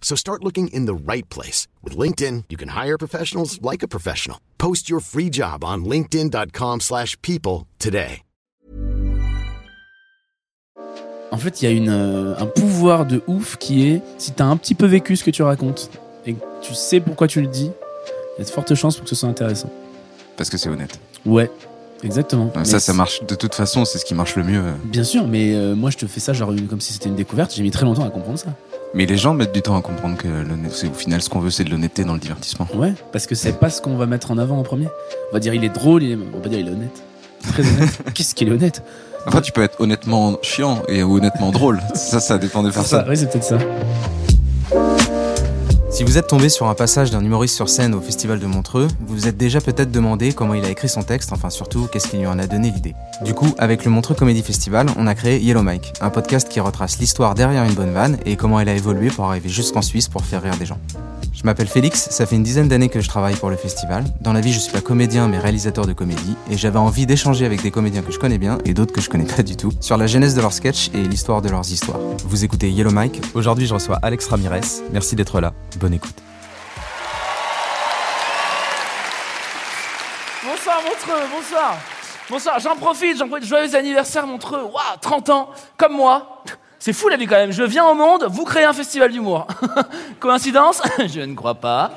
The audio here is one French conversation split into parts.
So start looking in the right place. With LinkedIn, you can hire professionals like a professional. Post your free job on linkedin.com slash people today. En fait, il y a une, euh, un pouvoir de ouf qui est, si t'as un petit peu vécu ce que tu racontes, et que tu sais pourquoi tu le dis, il y a de fortes chances pour que ce soit intéressant. Parce que c'est honnête. Ouais, exactement. Ça, Mais ça marche. De toute façon, c'est ce qui marche le mieux. Bien sûr, mais euh, moi je te fais ça genre comme si c'était une découverte. J'ai mis très longtemps à comprendre ça. Mais les gens mettent du temps à comprendre que au final ce qu'on veut, c'est de l'honnêteté dans le divertissement. Ouais, parce que c'est pas ce qu'on va mettre en avant en premier. On va dire il est drôle, il est... on va pas dire il est honnête. Très honnête. Qu'est-ce qu'il est honnête? Enfin, tu peux être honnêtement chiant et honnêtement drôle. Ça, ça dépend des C'est ça, personnes. ouais, c'est peut-être ça. Si vous êtes tombé sur un passage d'un humoriste sur scène au Festival de Montreux, vous vous êtes déjà peut-être demandé comment il a écrit son texte, enfin surtout qu'est-ce qui lui en a donné l'idée. Du coup, avec le Montreux Comedy Festival, on a créé Yellow Mike, un podcast qui retrace l'histoire derrière une bonne vanne et comment elle a évolué pour arriver jusqu'en Suisse pour faire rire des gens. Je m'appelle Félix, ça fait une dizaine d'années que je travaille pour le festival. Dans la vie, je suis pas comédien mais réalisateur de comédie et j'avais envie d'échanger avec des comédiens que je connais bien et d'autres que je connais pas du tout sur la genèse de leurs sketchs et l'histoire de leurs histoires. Vous écoutez Yellow Mike, aujourd'hui je reçois Alex Ramirez. Merci d'être là, bonne écoute. Bonsoir Montreux, bonsoir. Bonsoir, j'en profite, j'en profite. Joyeux anniversaire Montreux. Waouh, 30 ans, comme moi. C'est fou la vie quand même. Je viens au monde, vous créez un festival d'humour. Coïncidence Je ne crois pas.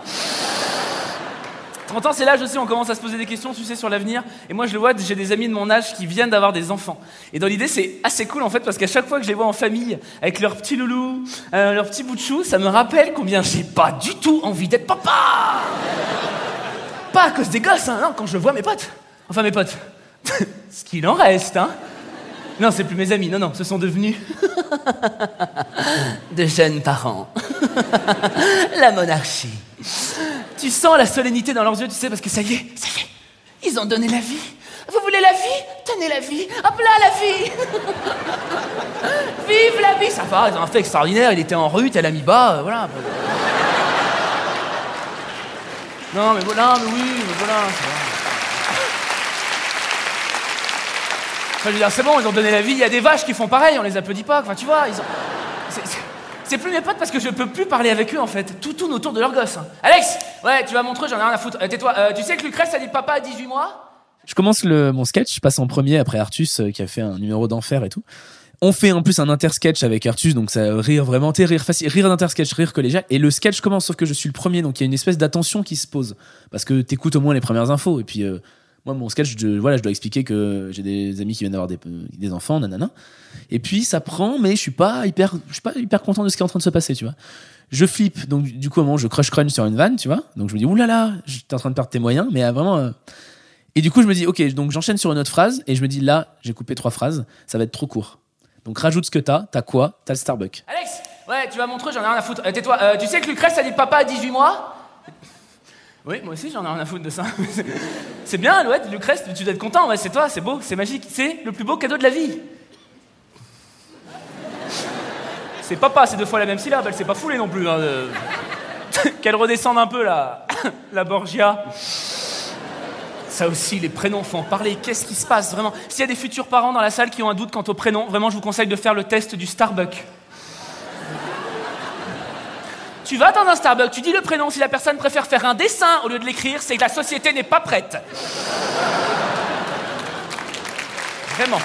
30 ans, c'est l'âge aussi, on commence à se poser des questions, tu sais, sur l'avenir. Et moi, je le vois, j'ai des amis de mon âge qui viennent d'avoir des enfants. Et dans l'idée, c'est assez cool en fait, parce qu'à chaque fois que je les vois en famille, avec leur petit loulou, euh, leur petit bout de chou, ça me rappelle combien j'ai pas du tout envie d'être papa Pas à cause des gosses, hein, non, quand je vois mes potes. Enfin, mes potes. Ce qu'il en reste, hein. Non, c'est plus mes amis, non, non, ce sont devenus de jeunes parents. la monarchie. Tu sens la solennité dans leurs yeux, tu sais, parce que ça y est, ça y est, ils ont donné la vie. Vous voulez la vie? Tenez la vie. Hop là, la vie Vive la vie Ça va, ils ont un fait extraordinaire, il était en rue, tel ami bas, euh, voilà. Non, mais voilà, mais oui, mais voilà. ça va. Enfin, dire, c'est bon, ils ont donné la vie. Il y a des vaches qui font pareil, on les applaudit pas. Enfin, tu vois, ils ont. c'est- plus mes potes parce que je peux plus parler avec eux en fait. Tout tourne autour de leur gosse. hein. Alex Ouais, tu vas montrer, j'en ai rien à foutre. Euh, Tais-toi. Euh, tu sais que Lucrèce a dit papa à 18 mois? Je commence mon sketch, je passe en premier après Artus euh, qui a fait un numéro d'enfer et tout. On fait en plus un intersketch avec Artus, donc ça rire vraiment, t'es rire facile, rire d'intersketch, rire collégial. Et le sketch commence, sauf que je suis le premier, donc il y a une espèce d'attention qui se pose. Parce que t'écoutes au moins les premières infos. Et puis, moi, mon sketch, je, voilà, je dois expliquer que j'ai des amis qui viennent d'avoir des, enfants, nanana. Et puis, ça prend, mais je suis pas hyper, suis pas hyper content de ce qui est en train de se passer, tu vois. Je flippe, donc du coup, à un moment, je crush crunch sur une vanne, tu vois. Donc je me dis, oulala, j'étais en train de perdre tes moyens, mais euh, vraiment. euh, et du coup, je me dis, ok, donc j'enchaîne sur une autre phrase, et je me dis, là, j'ai coupé trois phrases, ça va être trop court. Donc rajoute ce que t'as, t'as quoi? T'as le Starbucks. Alex Ouais, tu vas montrer, j'en ai rien à foutre. Euh, Tais-toi. Tu sais que Lucrèce a dit papa à 18 mois? Oui, moi aussi j'en ai rien à foutre de ça. C'est- bien, Alouette, Lucrèce, tu dois être content, c'est toi, c'est beau, c'est magique. C'est le plus beau cadeau de la vie. C'est papa, c'est deux fois la même syllabe, elle s'est pas foulée non plus. hein. Qu'elle redescende un peu la, la Borgia. Ça aussi, les prénoms, en parler. Qu'est-ce qui se passe vraiment? S'il y a des futurs parents dans la salle qui ont un doute quant au prénom, vraiment, je vous conseille de faire le test du Starbucks. Tu vas dans un Starbucks, tu dis le prénom. Si la personne préfère faire un dessin au lieu de l'écrire, c'est que la société n'est pas prête. Vraiment.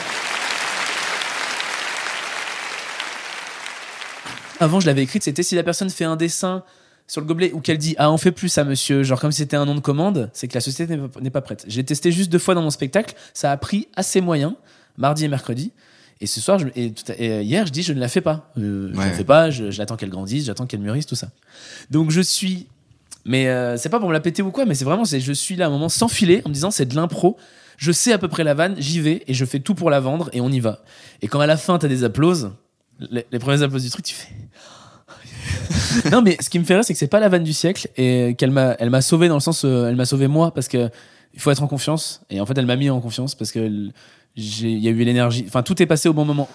Avant, je l'avais écrite, c'était si la personne fait un dessin sur le gobelet ou qu'elle dit ah on fait plus ça monsieur genre comme si c'était un nom de commande c'est que la société n'est pas, prête j'ai testé juste deux fois dans mon spectacle ça a pris assez moyen mardi et mercredi et ce soir je- et, et, euh, hier je dis je ne la fais pas. Euh, je ne la fais pas je- j'attends qu'elle grandisse j'attends qu'elle mûrisse tout ça. Donc je suis mais euh, c'est pas pour me la péter ou quoi mais c'est vraiment c'est je suis là à un moment sans filet en me disant c'est de l'impro. Je sais à peu près la vanne j'y vais et je fais tout pour la vendre et on y va. Et quand à la fin t'as des applauses les, les premiers applauses du truc tu fais non mais ce qui me fait rire c'est que c'est pas la vanne du siècle et qu'elle m'a elle m'a sauvé dans le sens euh, elle m'a sauvé moi parce que il faut être en confiance et en fait elle m'a mis en confiance parce que il y a eu l'énergie enfin tout est passé au bon moment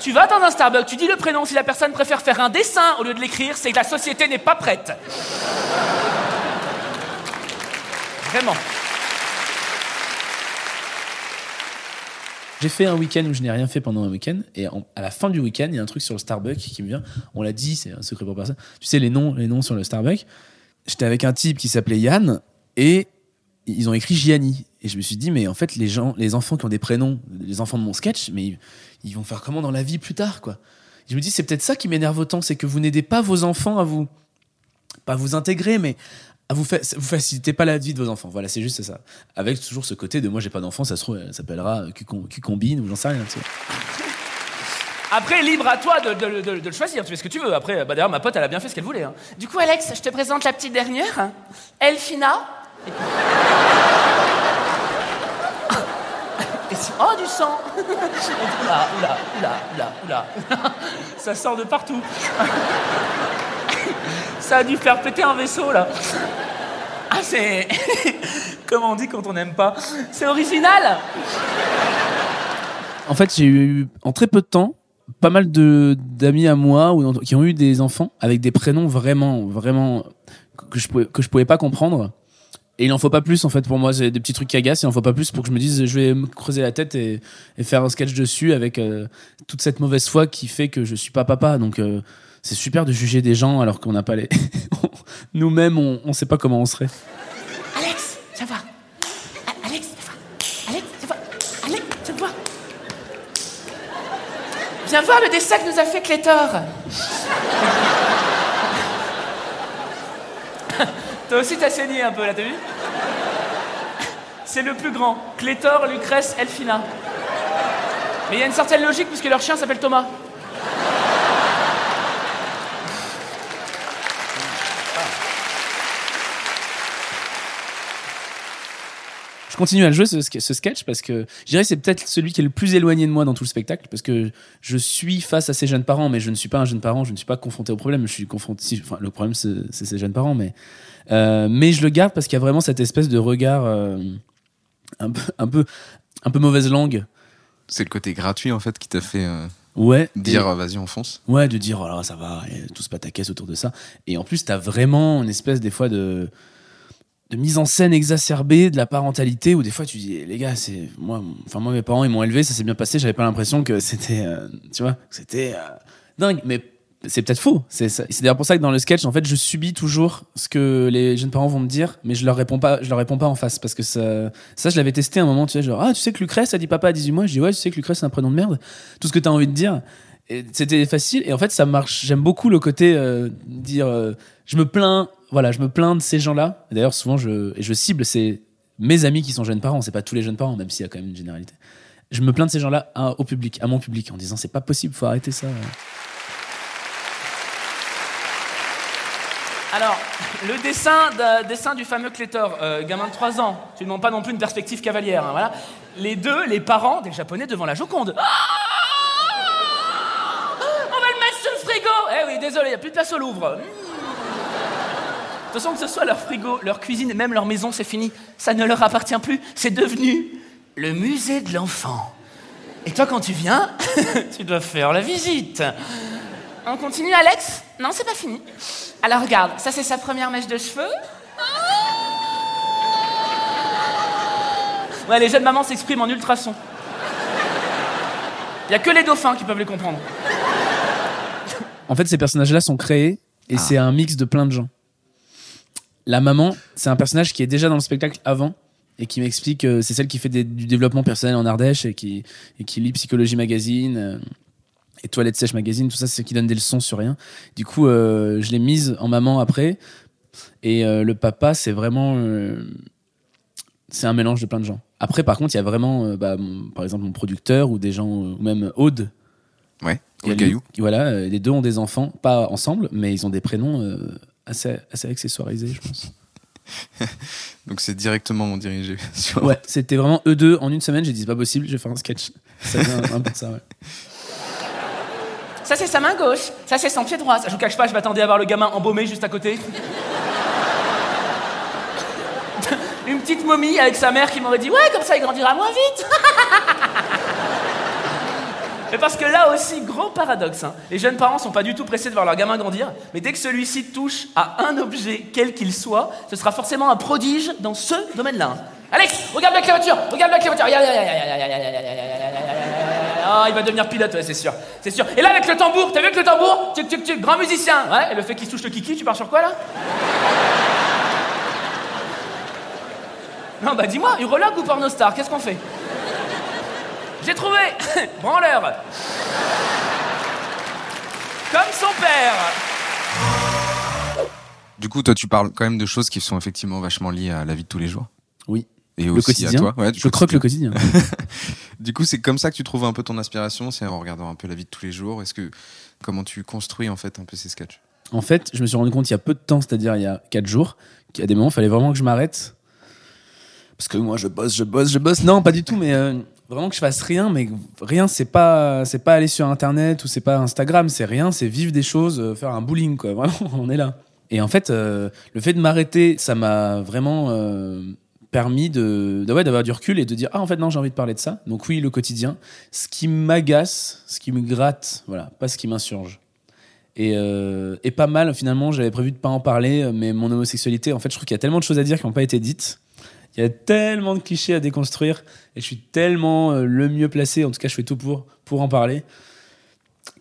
Tu vas dans un Starbucks, tu dis le prénom, si la personne préfère faire un dessin au lieu de l'écrire, c'est que la société n'est pas prête. Vraiment. J'ai fait un week-end où je n'ai rien fait pendant un week-end et en- à la fin du week-end, il y a un truc sur le Starbucks qui me vient. On l'a dit, c'est un secret pour personne. Tu sais les noms, les noms sur le Starbucks. J'étais avec un type qui s'appelait Yann et ils ont écrit Gianni et je me suis dit mais en fait les gens, les enfants qui ont des prénoms, les enfants de mon sketch, mais ils, ils vont faire comment dans la vie plus tard quoi? Je me dis c'est peut-être ça qui m'énerve autant, c'est que vous n'aidez pas vos enfants à vous pas à vous intégrer mais à vous, fa- vous facilitez pas la vie de vos enfants. Voilà, c'est juste ça. Avec toujours ce côté de moi j'ai pas d'enfant, ça se trouve elle s'appellera Cucom- Cucombine ou j'en sais rien. tu sais. Après, libre à toi de, de- de- de le choisir, tu fais ce que tu veux. Après, bah, d'ailleurs, ma pote, elle a bien fait ce qu'elle voulait. hein. Du coup, Alex, je te présente la petite dernière. Elfina. Oh, du sang Oula, oula, oula, oula, oula. Ça sort de partout. Ça a dû faire péter un vaisseau, là. Ah, c'est... Comment on dit quand on n'aime pas C'est original En fait, j'ai eu en très peu de temps pas mal d'amis à moi ou qui ont eu des enfants avec des prénoms vraiment vraiment que je pouvais que je pouvais pas comprendre. Et il en faut pas plus en fait pour moi, c'est des petits trucs qui agacent, il en faut pas plus pour que je me dise je vais me creuser la tête et, faire un sketch dessus avec euh, toute cette mauvaise foi qui fait que je suis pas papa. Donc euh, c'est super de juger des gens alors qu'on n'a pas les nous-mêmes on, on sait pas comment on serait. Alex, viens voir. A- Alex, viens voir. Alex, viens voir. Alex, viens voir. Viens voir le dessin que nous a fait Clétor. Toi aussi, t'as saigné un peu, là, t'as vu C'est le plus grand. Clétor, Lucrèce, Elfina. Mais il y a une certaine logique puisque leur chien s'appelle Thomas. Continue à le jouer ce, ske- ce sketch parce que je dirais que c'est peut-être celui qui est le plus éloigné de moi dans tout le spectacle parce que je suis face à ces jeunes parents mais je ne suis pas un jeune parent, je ne suis pas confronté au problème, je suis confronté si- enfin le problème c'est ces jeunes parents mais euh, mais je le garde parce qu'il y a vraiment cette espèce de regard euh, un peu un peu un peu mauvaise langue. C'est le côté gratuit en fait qui t'a fait euh, Ouais, dire vas-y on fonce. Ouais, de dire, oh là, ça va, et tous pataquès autour de ça. Et en plus, t'as vraiment une espèce, des fois, de, de mise en scène exacerbée de la parentalité où des fois tu dis, eh, les gars, c'est moi, enfin, moi, mes parents, ils m'ont élevé, ça s'est bien passé, j'avais pas l'impression que c'était, euh, tu vois, c'était euh, dingue. Mais c'est peut-être faux. C'est d'ailleurs pour ça que dans le sketch, en fait, je subis toujours ce que les jeunes parents vont me dire, mais je leur réponds pas, je leur réponds pas en face parce que ça, ça, je l'avais testé un moment, tu sais, genre, ah, tu sais que Lucrèce a dit papa à 18 mois, je dis, ouais, tu sais que Lucrèce c'est un prénom de merde. Tout ce que t'as envie de dire. C'était facile et en fait ça marche. J'aime beaucoup le côté euh, dire euh, je me plains, voilà, je me plains de ces gens-là. D'ailleurs souvent je et je cible c'est mes amis qui sont jeunes parents, c'est pas tous les jeunes parents même s'il y a quand même une généralité. Je me plains de ces gens-là au public, à mon public en disant c'est pas possible, faut arrêter ça. Alors, le dessin, de- dessin du fameux Clétor, euh, gamin de 3 ans, tu ne demandes pas non plus une perspective cavalière. hein, voilà. Les deux, les parents des Japonais devant la Joconde. Ah On va le mettre sur le frigo Eh oui, désolé, il n'y a plus de place au Louvre. Hmm. De toute façon, que ce soit leur frigo, leur cuisine même leur maison, c'est fini. Ça ne leur appartient plus. C'est devenu le musée de l'enfant. Et toi, quand tu viens, tu dois faire la visite. On continue, Alex? Non, c'est pas fini. Alors regarde, ça c'est sa première mèche de cheveux. Ouais, les jeunes mamans s'expriment en ultrasons. Il y a que les dauphins qui peuvent les comprendre. En fait ces personnages-là sont créés et c'est un mix de plein de gens. La maman, c'est un personnage qui est déjà dans le spectacle avant et qui m'explique que c'est celle qui fait des- du développement personnel en Ardèche et qui, et qui lit Psychologie Magazine. euh, et Toilette Sèche Magazine, tout ça, c'est qui donne des leçons sur rien. Du coup, euh, je l'ai mise en maman après. Et euh, le papa, c'est vraiment. euh, c'est un mélange de plein de gens. Après, par contre, il y a vraiment, euh, bah, mon- par exemple, mon producteur ou des gens, euh, ou même Aude. Ouais, Il y a lui-. Voilà, euh, les deux ont des enfants, pas ensemble, mais ils ont des prénoms euh, assez, assez accessoirisés, je pense. Donc c'est directement mon dirigé. sur- Ouais, c'était vraiment eux deux en une semaine. J'ai dit, c'est pas possible, je vais faire un sketch. Ça vient un peu de ça, ouais. Ça, c'est sa main gauche. Ça, c'est son pied droit. Ça, je vous cache pas, je m'attendais à voir le gamin embaumé juste à côté. Une petite momie avec sa mère qui m'aurait dit Ouais, comme ça, il grandira moins vite. Mais parce que là aussi, gros paradoxe, les jeunes parents sont pas du tout pressés de voir leur gamin grandir, mais dès que celui-ci touche à un objet, quel qu'il soit, ce sera forcément un prodige dans ce domaine-là. Alex, regarde la regarde la clôture. Regarde, regarde, regarde, regarde, il va devenir pilote, ouais, c'est sûr, c'est sûr. Et là avec le tambour, t'as vu avec le tambour, tu, tu, tu, grand musicien, ouais. Et le fait qu'il touche le kiki, tu pars sur quoi là Non, bah dis-moi, urologue ou pornostar, qu'est-ce qu'on fait j'ai trouvé Branleur Comme son père Du coup, toi, tu parles quand même de choses qui sont effectivement vachement liées à la vie de tous les jours. Oui. Et Le aussi quotidien. à toi. Ouais, je croque le quotidien. Du coup, c'est comme ça que tu trouves un peu ton inspiration, c'est en regardant un peu la vie de tous les jours. Est-ce que comment tu construis en fait un peu ces sketchs? En fait, je me suis rendu compte il y a peu de temps, c'est-à-dire il y a 4 jours, qu'il y a des moments, il fallait vraiment que je m'arrête. Parce que moi, je bosse, je bosse, je bosse. Non, pas du tout, mais euh, vraiment que je fasse rien. Mais rien, c'est pas, c'est pas aller sur Internet ou c'est pas Instagram, c'est rien, c'est vivre des choses, euh, faire un bowling, quoi. Vraiment, on est là. Et en fait, euh, le fait de m'arrêter, ça m'a vraiment euh, permis de, ouais, d'avoir du recul et de dire ah en fait non j'ai envie de parler de ça. Donc oui le quotidien, ce qui m'agace, ce qui me gratte, voilà, pas ce qui m'insurge. Et, et pas mal, finalement, j'avais prévu de pas en parler, mais mon homosexualité, en fait, je trouve qu'il y a tellement de choses à dire qui n'ont pas été dites. Il y a tellement de clichés à déconstruire, et je suis tellement euh, le mieux placé, en tout cas, je fais tout pour, pour en parler,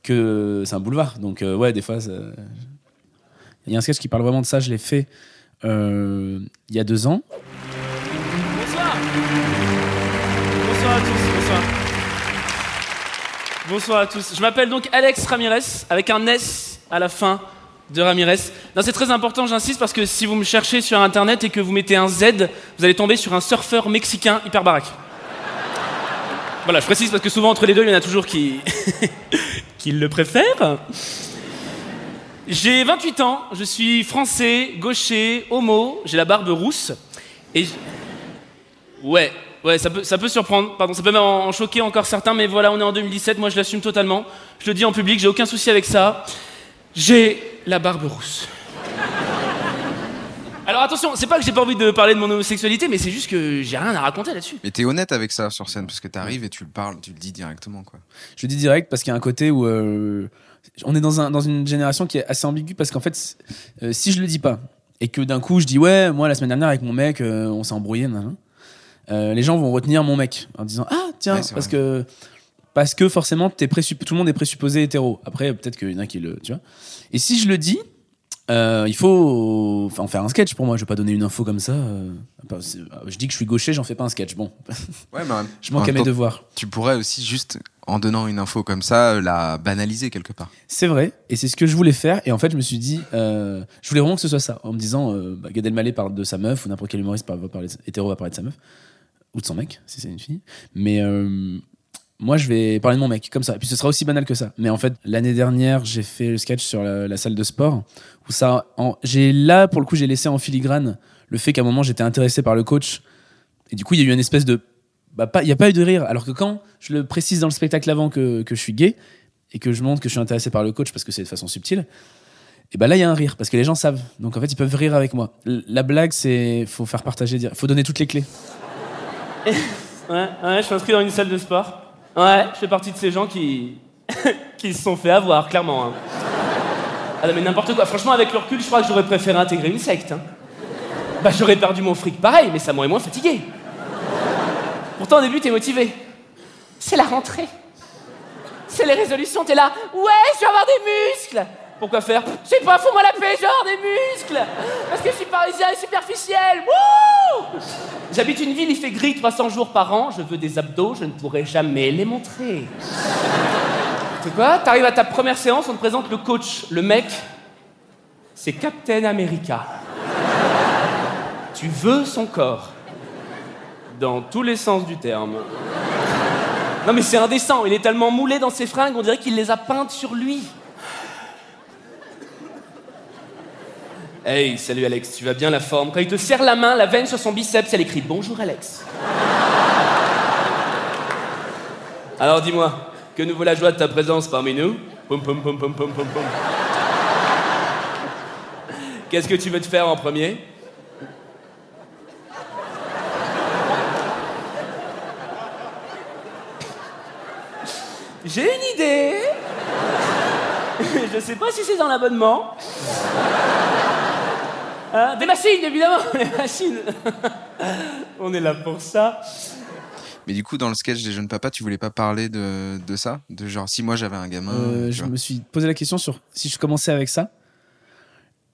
que c'est un boulevard. Donc, euh, ouais, des fois, il y a un sketch qui parle vraiment de ça, je l'ai fait euh, il y a deux ans. Bonsoir Bonsoir à tous, bonsoir. Bonsoir à tous. Je m'appelle donc Alex Ramirez, avec un S à la fin de Ramirez. C'est très important, j'insiste, parce que si vous me cherchez sur Internet et que vous mettez un Z, vous allez tomber sur un surfeur mexicain hyper baraque. Voilà, je précise parce que souvent entre les deux, il y en a toujours qui, qui le préfèrent. J'ai 28 ans, je suis français, gaucher, homo, j'ai la barbe rousse. Et Ouais, ouais, ça peut, ça peut surprendre, pardon, ça peut en choquer encore certains, mais voilà, on est en 2017, moi je l'assume totalement. Je le dis en public, j'ai aucun souci avec ça. J'ai la barbe rousse. Alors attention, c'est pas que j'ai pas envie de parler de mon homosexualité, mais c'est juste que j'ai rien à raconter là-dessus. Mais t'es honnête avec ça sur scène parce que t'arrives et tu le parles, tu le dis directement quoi. Je le dis direct parce qu'il y a un côté où euh, on est dans, un, dans une génération qui est assez ambiguë parce qu'en fait, euh, si je le dis pas et que d'un coup je dis ouais, moi la semaine dernière avec mon mec, euh, on s'est embrouillé, nan, nan, euh, les gens vont retenir mon mec en disant ah tiens Ouais, parce vrai. que parce que forcément tout le monde est présupposé hétéro. Après peut-être qu'il y en a qui le tu vois. Et si je le dis euh, il faut enfin, en faire un sketch pour moi. Je vais pas donner une info comme ça. euh, c'est- je dis que je suis gaucher, j'en fais pas un sketch. Bon, Ouais, mais je manque à mes devoirs. Tu pourrais aussi juste en donnant une info comme ça euh, la banaliser quelque part. C'est vrai, et c'est ce que je voulais faire. Et en fait, je me suis dit, euh, je voulais vraiment que ce soit ça, en me disant, euh, bah, Gad Elmaleh parle de sa meuf, ou n'importe quel humoriste parle- va parler, hétéro va parler de sa meuf, ou de son mec, si c'est une fille. Mais euh, moi, je vais parler de mon mec, comme ça. Et puis ce sera aussi banal que ça. Mais en fait, l'année dernière, j'ai fait le sketch sur la, salle de sport, où ça, j'ai là, pour le coup, j'ai laissé en filigrane le fait qu'à un moment, j'étais intéressé par le coach. Et du coup, il y a eu une espèce de. Bah, il n'y a pas eu de rire. Alors que quand je le précise dans le spectacle avant que, que je suis gay, et que je montre que je suis intéressé par le coach parce que c'est de façon subtile, et ben là il y a un rire parce que les gens savent. Donc en fait ils peuvent rire avec moi. La blague c'est faut faire partager, dire, faut donner toutes les clés. Ouais, ouais, je suis inscrit dans une salle de sport. Ouais, je fais partie de ces gens qui. se sont fait avoir, clairement. hein. Ah mais n'importe quoi. Franchement, avec le recul, je crois que j'aurais préféré intégrer une secte. hein. Bah, j'aurais perdu mon fric pareil, mais ça m'aurait moins fatigué. Pourtant, au début, t'es motivé. C'est la rentrée. C'est les résolutions, t'es là. Ouais, je vais avoir des muscles. Pourquoi faire Je sais pas, fous-moi la paix, genre des muscles. Parce que je suis parisien et superficiel. J'habite une ville, il fait gris 300 jours par an. Je veux des abdos, je ne pourrai jamais les montrer. Tu quoi T'arrives à ta première séance, on te présente le coach. Le mec, c'est Captain America. tu veux son corps. Dans tous les sens du terme. Non mais c'est indécent, il est tellement moulé dans ses fringues, on dirait qu'il les a peintes sur lui. Hey, salut Alex, tu vas bien la forme? Quand il te serre la main, la veine sur son biceps, elle écrit Bonjour Alex. Alors dis-moi, que nous vaut la joie de ta présence parmi nous? Qu'est-ce que tu veux te faire en premier? J'ai une idée. Je sais pas si c'est dans l'abonnement. Hein, des machines, évidemment, des machines. On est là pour ça. Mais du coup, dans le sketch des jeunes papas, tu voulais pas parler de, de ça? De genre, si moi j'avais un gamin. Euh, je vois. me suis posé la question sur si je commençais avec ça.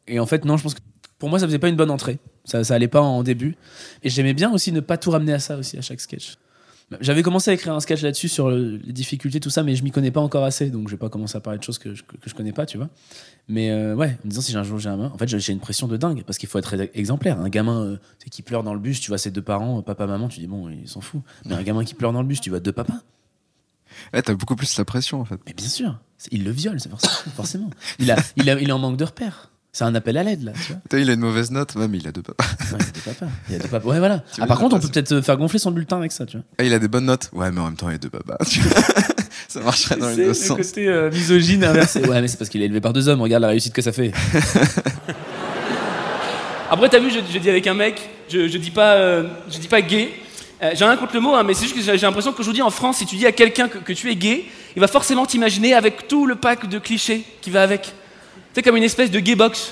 Et en fait, non, je pense que pour moi, ça faisait pas une bonne entrée. Ça, ça allait pas en début. Et j'aimais bien aussi ne pas tout ramener à ça aussi à chaque sketch. J'avais commencé à écrire un sketch là-dessus sur le- les difficultés, tout ça, mais je m'y connais pas encore assez, donc je vais pas commencer à parler de choses que je, que je connais pas, tu vois. Mais euh, ouais, en me disant si j'ai un jour j'ai un en fait j'ai une pression de dingue parce qu'il faut être exemplaire. Un gamin euh, qui pleure dans le bus, tu vois ses deux parents, euh, papa, maman, tu dis bon, ils s'en fout. Mais un gamin qui pleure dans le bus, tu vois deux papas. Ouais, t'as beaucoup plus la pression en fait. Mais bien sûr, il le viole, c'est forcément. forcément. Il, a, il, a, il est en manque de repères. C'est un appel à l'aide là, tu vois. Il a une mauvaise note, ouais, mais il a deux papas. Ouais, il a deux papas. Il y a deux papas. Ouais, voilà. Tu Ah, par contre, on peut peut-être faire gonfler son bulletin avec ça, tu vois. Ah, il a des bonnes notes. Ouais, mais en même temps, il a deux papas. tu vois. ça marcherait dans les deux le sens. côté euh, misogyne inversé. Ouais, mais c'est parce qu'il est élevé par deux hommes. Regarde la réussite que ça fait. Après, t'as vu, je, je dis avec un mec, je, je dis pas, euh, je dis pas gay. Euh, j'ai rien contre le mot, hein, mais c'est juste que j'ai j'ai l'impression qu'aujourd'hui en France, si tu dis à quelqu'un que, que tu es gay, il va forcément t'imaginer avec tout le pack de clichés qui va avec. C'est comme une espèce de gay box.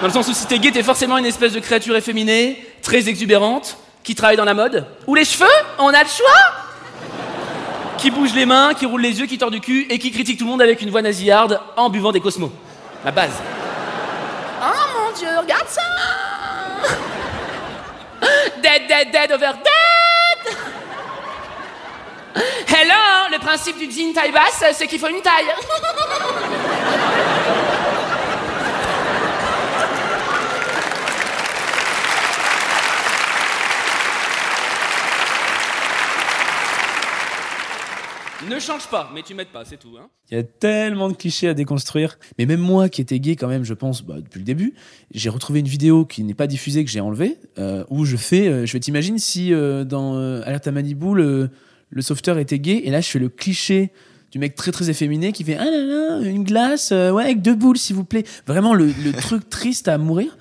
Dans le sens où si t'es gay, t'es forcément une espèce de créature efféminée, très exubérante, qui travaille dans la mode. Ou les cheveux, on a le choix Qui bouge les mains, qui roule les yeux, qui tord du cul et qui critique tout le monde avec une voix nasillarde en buvant des cosmos. La base. Oh mon dieu, regarde ça Dead, dead, dead over dead Hello, le principe du jean taille basse, c'est qu'il faut une taille. ne change pas, mais tu m'aides pas, c'est tout. Hein. Il y a tellement de clichés à déconstruire. Mais même moi qui étais gay quand même, je pense, bah, depuis le début, j'ai retrouvé une vidéo qui n'est pas diffusée, que j'ai enlevée, euh, où je fais, euh, je vais t'imaginer si euh, dans euh, Alerte à Malibu, le, sauveteur était gay, et là je fais le cliché du mec très très efféminé qui fait ah là là une glace euh, ouais avec deux boules s'il vous plaît vraiment le, le truc triste à mourir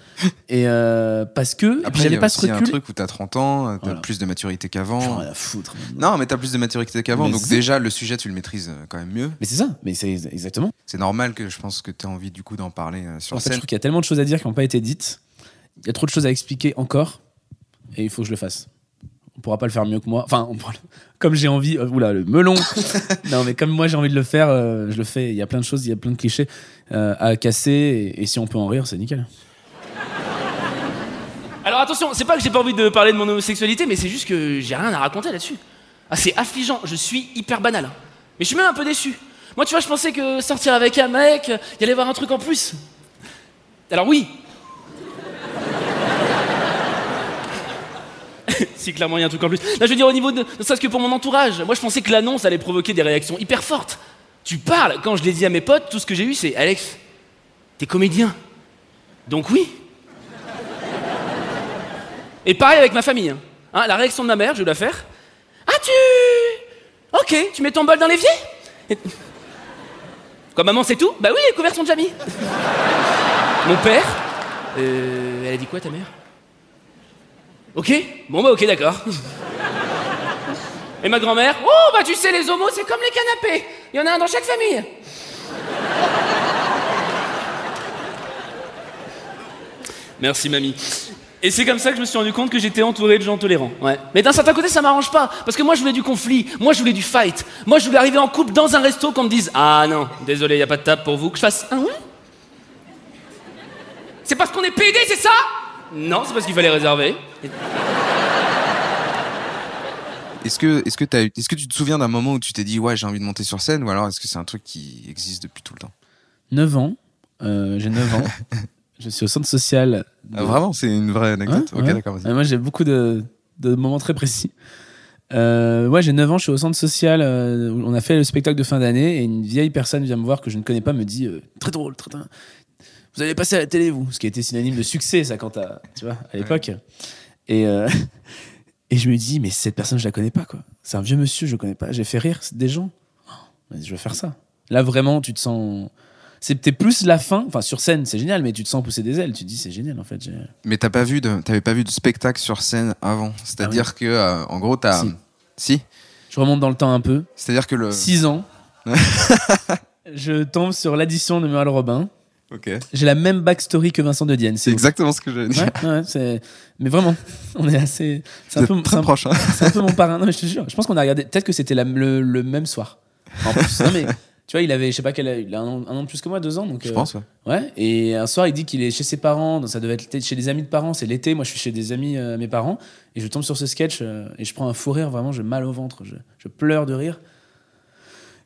et euh, parce que j'avais a pas ce aussi un recul truc où t'as 30 ans, t'as Voilà. plus de maturité J'en ai qu'avant. foutre maintenant. Non, mais t'as plus de maturité qu'avant, donc déjà le sujet tu le maîtrises euh, quand même mieux. mais c'est ça mais c'est exactement C'est normal que je pense que t'aies envie du coup d'en parler euh, sur En fait, je trouve qu'il y a tellement de choses à dire qui n'ont pas été dites. Il y a trop de choses à expliquer encore. Et il faut que je le fasse. On pourra pas le faire mieux que moi. Enfin, on pourra le- comme j'ai envie. euh, oula, le melon. non, mais comme moi j'ai envie de le faire, euh, je le fais. Il y a plein de choses, il y a plein de clichés euh, à casser. Et, et si on peut en rire, c'est nickel. Alors attention, c'est pas que j'ai pas envie de parler de mon homosexualité, mais c'est juste que j'ai rien à raconter là-dessus. Ah, c'est affligeant, je suis hyper banal. hein. Mais je suis même un peu déçu. Moi, tu vois, je pensais que sortir avec un mec, il y allait avoir un truc en plus. Alors oui. si clairement il y a un truc en plus. Là, je veux dire au niveau de, ne serait-ce que pour mon entourage. Moi, je pensais que l'annonce allait provoquer des réactions hyper fortes. Tu parles, quand je l'ai dit à mes potes, tout ce que j'ai eu, c'est Alex, t'es comédien. Donc oui. Et pareil avec ma famille. hein. Hein, la réaction de ma mère, je vais la faire. Ah, tu. Ok, tu mets ton bol dans l'évier? Et- Quoi, maman, c'est tout Bah oui, les couverts sont déjà. Mon père. Euh, elle a dit quoi, ta mère? Ok Bon, bah, ok, d'accord. Et ma grand-mère Oh, bah, tu sais, les homos, c'est comme les canapés. Il y en a un dans chaque famille. Merci, mamie. Et c'est comme ça que je me suis rendu compte que j'étais entouré de gens tolérants. Ouais. Mais d'un certain côté, ça m'arrange pas. Parce que moi, je voulais du conflit. Moi, je voulais du fight. Moi, je voulais arriver en couple dans un resto qu'on me dise Ah non, désolé, y a pas de table pour vous. Que je fasse Ah ouais? C'est parce qu'on est PD, c'est ça? Non, c'est parce qu'il fallait réserver. Est-ce que, est-ce que est-ce tu te souviens d'un moment où tu t'es dit ouais j'ai envie de monter sur scène ou alors est-ce que c'est un truc qui existe depuis tout le temps? 9 ans, euh, j'ai 9 ans. je suis au centre social. de- Ah, Vraiment, c'est une vraie anecdote. Ouais, ok, ouais. d'accord. vas-y. Euh, moi, j'ai beaucoup de, de moments très précis. Euh, ouais, j'ai 9 ans, je suis au centre social. euh, où on a fait le spectacle de fin d'année et une vieille personne vient me voir que je ne connais pas, me dit euh, très drôle, très, très- Vous allez passer à la télé, vous. Ce qui a été synonyme de succès, ça, quand t'as, tu vois, à l'époque. Et, euh, et je me dis, mais cette personne, je la connais pas, quoi. C'est un vieux monsieur, je le connais pas. J'ai fait rire des gens. Oh, je veux faire ça. Là, vraiment, tu te sens. C'était plus la fin. Enfin, sur scène, c'est génial, mais tu te sens pousser des ailes. Tu te dis, c'est génial, en fait. j'ai- Mais t'as pas vu de, t'avais pas vu de spectacle sur scène avant? C'est-à-dire que, euh, en gros, t'as, Ah Si. si? Je remonte dans le temps un peu. C'est-à-dire que le. 6 ans. je tombe sur l'addition de Muriel Robin. J'ai la même backstory que Vincent de Dienne. C'est exactement ce que. Ouais, ouais, c'est... Mais vraiment, on est assez. C'est un, peu, très proche. Hein. c'est un peu mon parrain. Non, mais je te jure. Je pense qu'on a regardé. Peut-être que c'était le, le même soir. En plus. Non, mais tu vois, il avait, je sais pas quel il a un an, un an de plus que moi, deux ans. Donc, Je euh, pense. Ouais. Ouais. Et un soir, il dit qu'il est chez ses parents. Donc ça devait être chez des amis de parents. C'est l'été. Moi, je suis chez des amis euh, mes parents. Et je tombe sur ce sketch euh, et je prends un fou rire. Vraiment, j'ai mal au ventre. Je, je pleure de rire.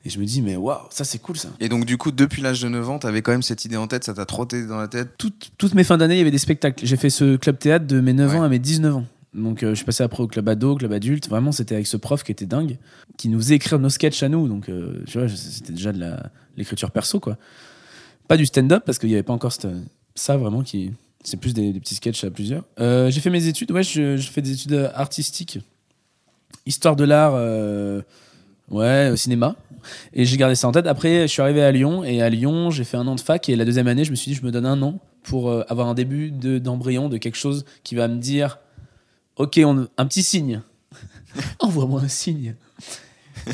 Et je me dis, mais waouh, ça c'est cool ça. Et donc, du coup, depuis l'âge de 9 ans, t'avais quand même cette idée en tête, ça t'a trotté dans la tête. Toutes, toutes mes fins d'année, il y avait des spectacles. J'ai fait ce club théâtre de mes 9 Ouais. ans à mes 19 ans. Donc, euh, je suis passé après au club ado, club adulte. Vraiment, c'était avec ce prof qui était dingue, qui nous faisait écrire nos sketchs à nous. Donc, euh, tu vois, c'était déjà de l'écriture perso, quoi. Pas du stand-up, parce qu'il n'y avait pas encore cette- ça vraiment qui. C'est plus des, des petits sketchs à plusieurs. Euh, j'ai fait mes études, ouais, je, je fais des études artistiques. Histoire de l'art, ouais, au cinéma. Et j'ai gardé ça en tête. Après, je suis arrivé à Lyon, et à Lyon, j'ai fait un an de fac, et la deuxième année, je me suis dit, je me donne un an pour euh, avoir un début de- d'embryon de, quelque chose qui va me dire, ok, on, un petit signe. Envoie-moi un signe.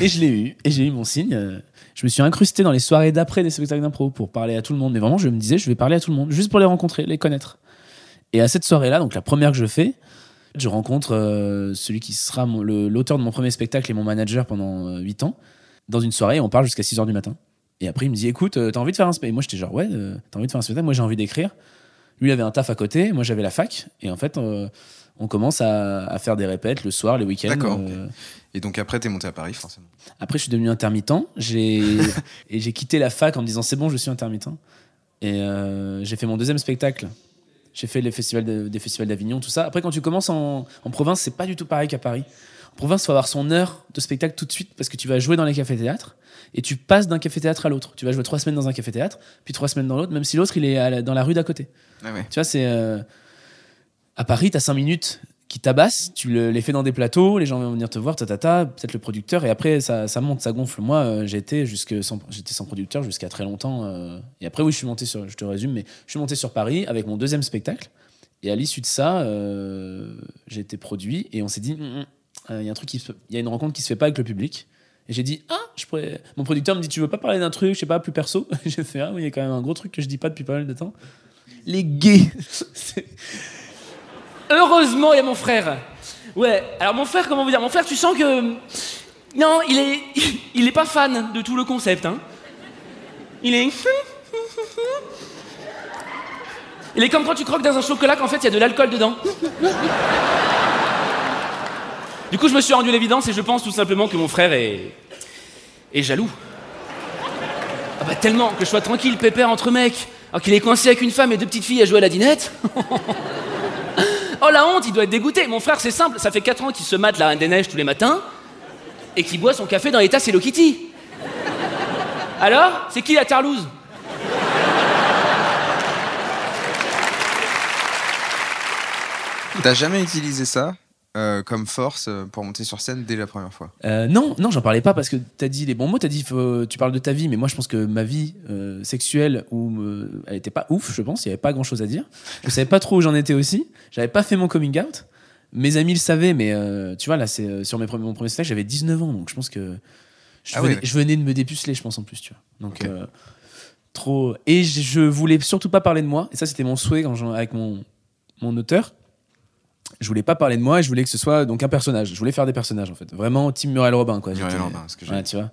Et je l'ai eu, et j'ai eu mon signe. Je me suis incrusté dans les soirées d'après des spectacles d'impro pour parler à tout le monde. Mais vraiment, je me disais, je vais parler à tout le monde, juste pour les rencontrer, les connaître. Et à cette soirée-là, donc la première que je fais, je rencontre euh, celui qui sera l'auteur de mon premier spectacle et mon manager pendant 8 ans. Dans une soirée, on parle jusqu'à 6 h du matin. Et après, il me dit, écoute, euh, t'as envie de faire un spectacle? Et moi, j'étais genre, ouais, euh, t'as envie de faire un spectacle? Moi, j'ai envie d'écrire. Lui, il avait un taf à côté. Moi, j'avais la fac. Et en fait, euh, on commence à, à faire des répètes le soir, les week-ends. D'accord, euh, Et donc, après, t'es monté à Paris, forcément. après, je suis devenu intermittent. J'ai et j'ai quitté la fac en me disant c'est bon, je suis intermittent. Et euh, j'ai fait mon deuxième spectacle. J'ai fait les festivals de- des festivals d'Avignon, tout ça. Après, quand tu commences en, en province, c'est pas du tout pareil qu'à Paris. En province, il faut avoir son heure de spectacle tout de suite parce que tu vas jouer dans les cafés-théâtres et tu passes d'un café-théâtre à l'autre. Tu vas jouer trois semaines dans un café-théâtre, puis trois semaines dans l'autre, même si l'autre il est la- dans la rue d'à côté. Ah ouais. Tu vois, c'est. euh, À Paris, t'as 5 minutes qui tabassent, tu le- les fais dans des plateaux, les gens vont venir te voir, tatata, peut-être le producteur, et après ça, monte, ça gonfle. Moi, euh, j'étais sans, sans producteur jusqu'à très longtemps. euh, et après, oui, je suis monté sur, je te résume, mais je suis monté sur Paris avec mon deuxième spectacle. Et à l'issue de ça, euh, j'ai été produit, et on s'est dit, Hum, hum, il y a il y a une rencontre qui se fait pas avec le public. Et j'ai dit, ah, je pourrais. Mon producteur me dit, tu veux pas parler d'un truc, je sais pas, plus perso? J'ai fait, ah oui, il y a quand même un gros truc que je dis pas depuis pas mal de temps. Les gays. Heureusement, il y a mon frère. Ouais, alors mon frère, comment vous dire Mon frère, tu sens que. Non, il est. Il est pas fan de tout le concept, hein. Il est. Il est comme quand tu croques dans un chocolat qu'en fait il y a de l'alcool dedans. Du coup, je me suis rendu l'évidence et je pense tout simplement que mon frère est. est jaloux. Ah bah tellement que je sois tranquille, pépère entre mecs, alors qu'il est coincé avec une femme et deux petites filles à jouer à la dinette. Oh la honte, il doit être dégoûté. Mon frère, c'est simple, ça fait 4 ans qu'il se mate la Reine des Neiges tous les matins et qu'il boit son café dans les tasses Hello Kitty. Alors, c'est qui la tarlouse? T'as jamais utilisé ça? Euh, comme force euh, pour monter sur scène dès la première fois Euh, non, non, j'en parlais pas parce que t'as dit les bons mots. T'as dit, faut- tu parles de ta vie, mais moi je pense que ma vie euh, sexuelle, où, elle était pas ouf, je pense. Il y avait pas grand chose à dire. Je savais pas trop où j'en étais aussi. J'avais pas fait mon coming out. Mes amis le savaient, mais tu vois là, c'est sur mes premiers, mon premier stage, j'avais 19 ans, donc je pense que je, Ah venais, je venais de me dépuceler, je pense en plus, tu vois. Donc trop. Et je, voulais surtout pas parler de moi. Et ça, c'était mon souhait quand avec mon mon auteur. Je voulais pas parler de moi et je voulais que ce soit donc un personnage. Je voulais faire des personnages en fait. Vraiment Tim Muriel Robin quoi. Muriel Robin, ce que j'ai Ouais, tu vois.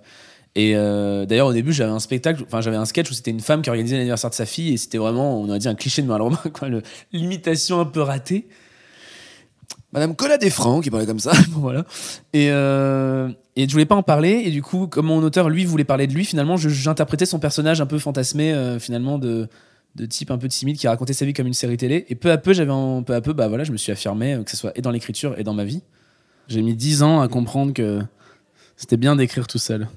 Et euh, d'ailleurs au début j'avais un spectacle, enfin j'avais un sketch où c'était une femme qui organisait l'anniversaire de sa fille et c'était vraiment on a dit un cliché de Muriel Robin quoi, l'imitation un peu ratée. Madame Cola Desfrancs qui parlait comme ça. voilà. Et, euh, et je voulais pas en parler. Et du coup, comme mon auteur, lui, voulait parler de lui, finalement, j'interprétais son personnage un peu fantasmé, euh, finalement, de, de type un peu timide qui racontait sa vie comme une série télé. Et peu à peu, j'avais peu à peu, bah voilà, je me suis affirmé, euh, que ce soit et dans l'écriture et dans ma vie. J'ai mis dix ans à comprendre que c'était bien d'écrire tout seul.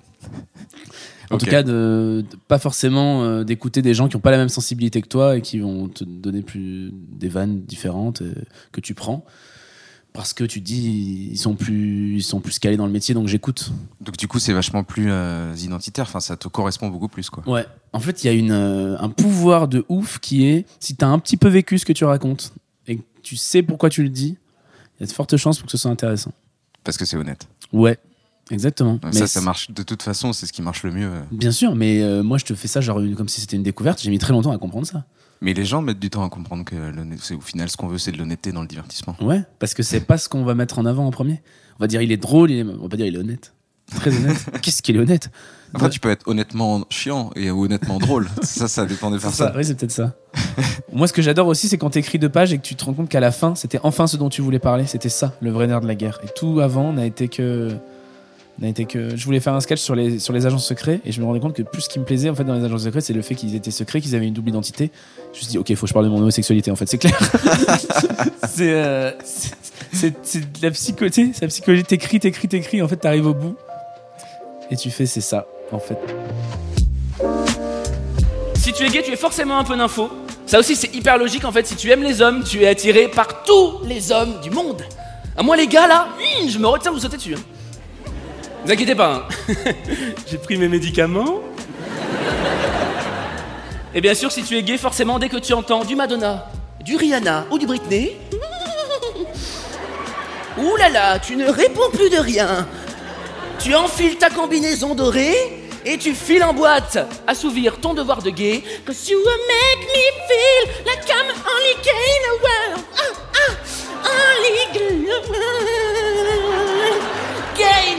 En tout cas, de, de- pas forcément euh, d'écouter des gens qui n'ont pas la même sensibilité que toi et qui vont te donner plus des vannes différentes euh, que tu prends parce que tu te dis ils sont plus ils sont plus calés dans le métier donc j'écoute. Donc du coup, c'est vachement plus euh, identitaire. Enfin, ça te correspond beaucoup plus, quoi. Ouais. En fait, il y a une euh, un pouvoir de ouf qui est si tu as un petit peu vécu ce que tu racontes et que tu sais pourquoi tu le dis, il y a de fortes chances pour que ce soit intéressant. Parce que c'est honnête. Ouais. Exactement. ça, Mais ça marche. De toute façon, c'est ce qui marche le mieux. euh. Bien sûr, mais euh, moi je te fais ça genre comme si c'était une découverte. J'ai mis très longtemps à comprendre ça. Mais les gens mettent du temps à comprendre que au final ce qu'on veut, c'est de l'honnêteté dans le divertissement. Ouais, parce que c'est pas ce qu'on va mettre en avant en premier. On va dire il est drôle, il est- on va pas dire il est honnête. Très honnête. Qu'est-ce qu'il est honnête Enfin, Ouais. tu peux être honnêtement chiant et honnêtement drôle. ça, ça dépend des C'est ça, personnes. oui, c'est peut-être ça. Moi, ce que j'adore aussi, c'est quand t'écris deux pages et que tu te rends compte qu'à la fin, c'était enfin ce dont tu voulais parler. C'était ça, le vrai nerf de la guerre. Et tout avant n'a été que. Été que. Je voulais faire un sketch sur les, sur les agents secrets et je me rendais compte que plus ce qui me plaisait en fait dans les agents secrets, c'est le fait qu'ils étaient secrets, qu'ils avaient une double identité. Je me suis dit, ok, faut que je parle de mon homosexualité en fait, c'est clair. c'est. euh, c'est- la psychologie. T'écris, t'écris, t'écris, en fait, t'arrives au bout et tu fais, c'est ça, en fait. Si tu es gay, tu es forcément un peu nympho. Ça aussi, c'est hyper logique en fait. Si tu aimes les hommes, tu es attiré par tous les hommes du monde. À moi, les gars là, hum, je me retiens de vous sauter dessus. hein. Vous inquiétez pas, hein. j'ai pris mes médicaments. Et bien sûr, si tu es gay, forcément, dès que tu entends du Madonna, du Rihanna ou du Britney. Ouh là là, tu ne réponds plus de rien. Tu enfiles ta combinaison dorée et tu files en boîte. Assouvir ton devoir de gay. Cause you will make me feel like I'm only gay in the world. Ah, ah, only gay.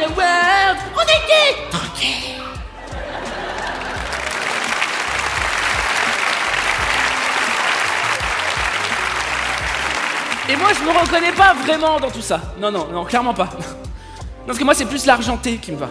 On. Tranquille. Et moi, je me reconnais pas vraiment dans tout ça. Non, non, non, clairement pas. Parce que moi, c'est plus l'argenté qui me va.